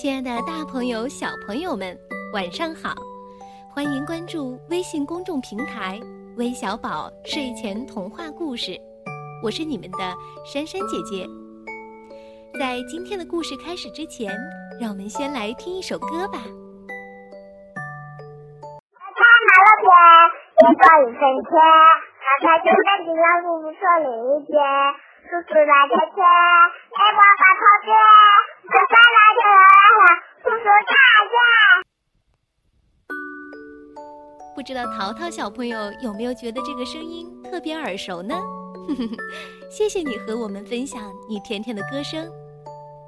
亲爱的，大朋友、小朋友们，晚上好！欢迎关注微信公众平台“微小宝睡前童话故事”，我是你们的珊珊姐姐。在今天的故事开始之前，让我们先来听一首歌吧。太麻了边，一多一分钱，他开就在金阳路不说另一边，叔叔拿着钱，给我发钞票，不知道淘淘小朋友有没有觉得这个声音特别耳熟呢？谢谢你和我们分享你甜甜的歌声。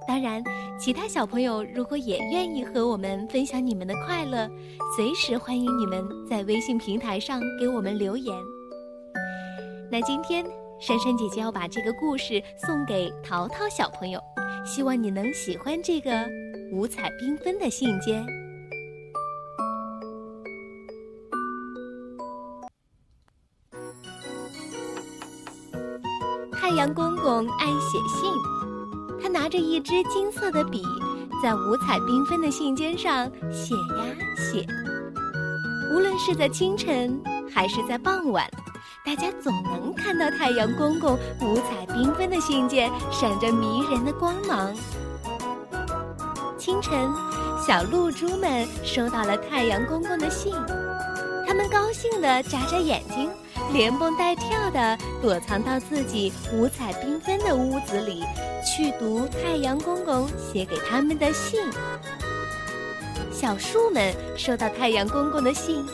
当然，其他小朋友如果也愿意和我们分享你们的快乐，随时欢迎你们在微信平台上给我们留言。那今天珊珊姐姐要把这个故事送给淘淘小朋友，希望你能喜欢这个五彩缤纷的信笺。太阳公公爱写信，他拿着一支金色的笔，在五彩缤纷的信笺上写呀写。无论是在清晨还是在傍晚，大家总能看到太阳公公五彩缤纷的信件闪着迷人的光芒。清晨，小露珠们收到了太阳公公的信，他们高兴地眨眨眼睛。连蹦带跳地躲藏到自己五彩缤纷的屋子里，去读太阳公公写给他们的信。小树们收到太阳公公的信，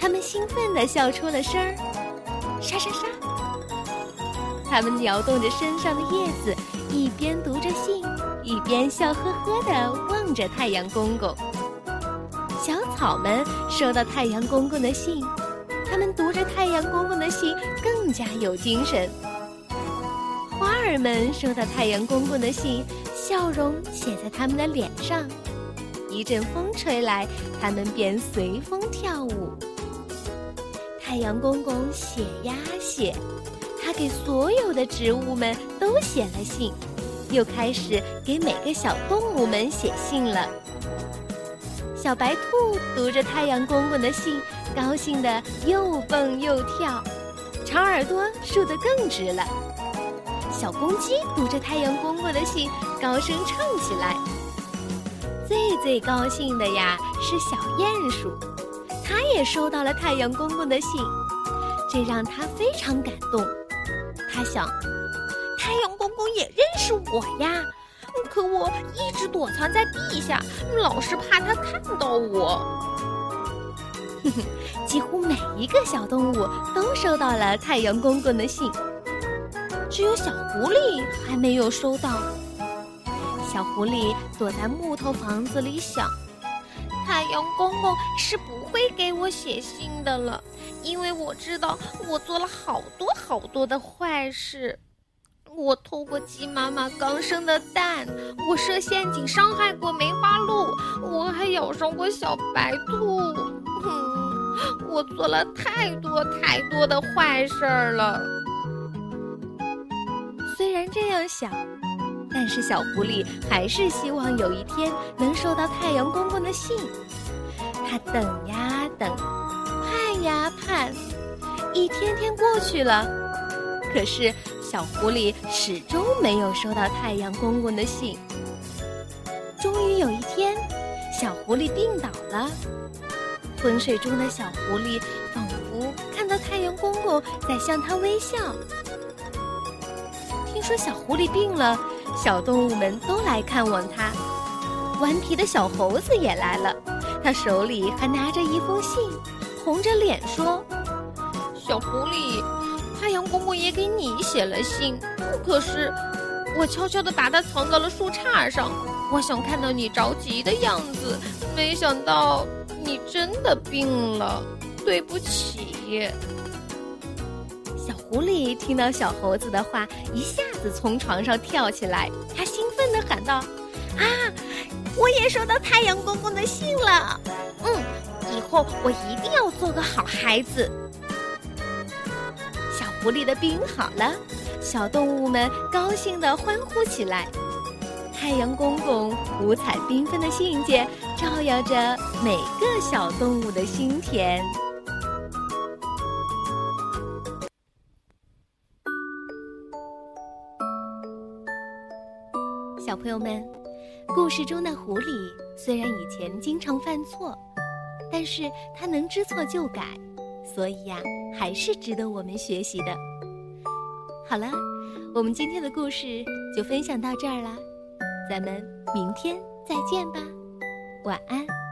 他们兴奋地笑出了声儿，沙沙沙。他们摇动着身上的叶子，一边读着信，一边笑呵呵地望着太阳公公。小草们收到太阳公公的信。他们读着太阳公公的信，更加有精神。花儿们收到太阳公公的信，笑容写在他们的脸上。一阵风吹来，他们便随风跳舞。太阳公公写呀写，他给所有的植物们都写了信，又开始给每个小动物们写信了。小白兔读着太阳公公的信。高兴的又蹦又跳，长耳朵竖得更直了。小公鸡读着太阳公公的信，高声唱起来。最最高兴的呀是小鼹鼠，它也收到了太阳公公的信，这让它非常感动。它想，太阳公公也认识我呀，可我一直躲藏在地下，老是怕他看到我。几乎每一个小动物都收到了太阳公公的信，只有小狐狸还没有收到。小狐狸躲在木头房子里想：太阳公公是不会给我写信的了，因为我知道我做了好多好多的坏事。我偷过鸡妈妈刚生的蛋，我设陷阱伤害过梅花鹿，我还咬伤过小白兔。哼，我做了太多太多的坏事儿了。虽然这样想，但是小狐狸还是希望有一天能收到太阳公公的信。他等呀等，盼呀盼，一天天过去了，可是小狐狸始终没有收到太阳公公的信。终于有一天，小狐狸病倒了。昏睡中的小狐狸仿佛看到太阳公公在向他微笑。听说小狐狸病了，小动物们都来看望它。顽皮的小猴子也来了，他手里还拿着一封信，红着脸说：“小狐狸，太阳公公也给你写了信，可是我悄悄地把它藏到了树杈上。我想看到你着急的样子，没想到。”你真的病了，对不起。小狐狸听到小猴子的话，一下子从床上跳起来，他兴奋地喊道：“啊，我也收到太阳公公的信了！嗯，以后我一定要做个好孩子。”小狐狸的病好了，小动物们高兴地欢呼起来。太阳公公五彩缤纷的信件照耀着每个小动物的心田。小朋友们，故事中的狐狸虽然以前经常犯错，但是它能知错就改，所以呀，还是值得我们学习的。好了，我们今天的故事就分享到这儿了，咱们明天再见吧，晚安。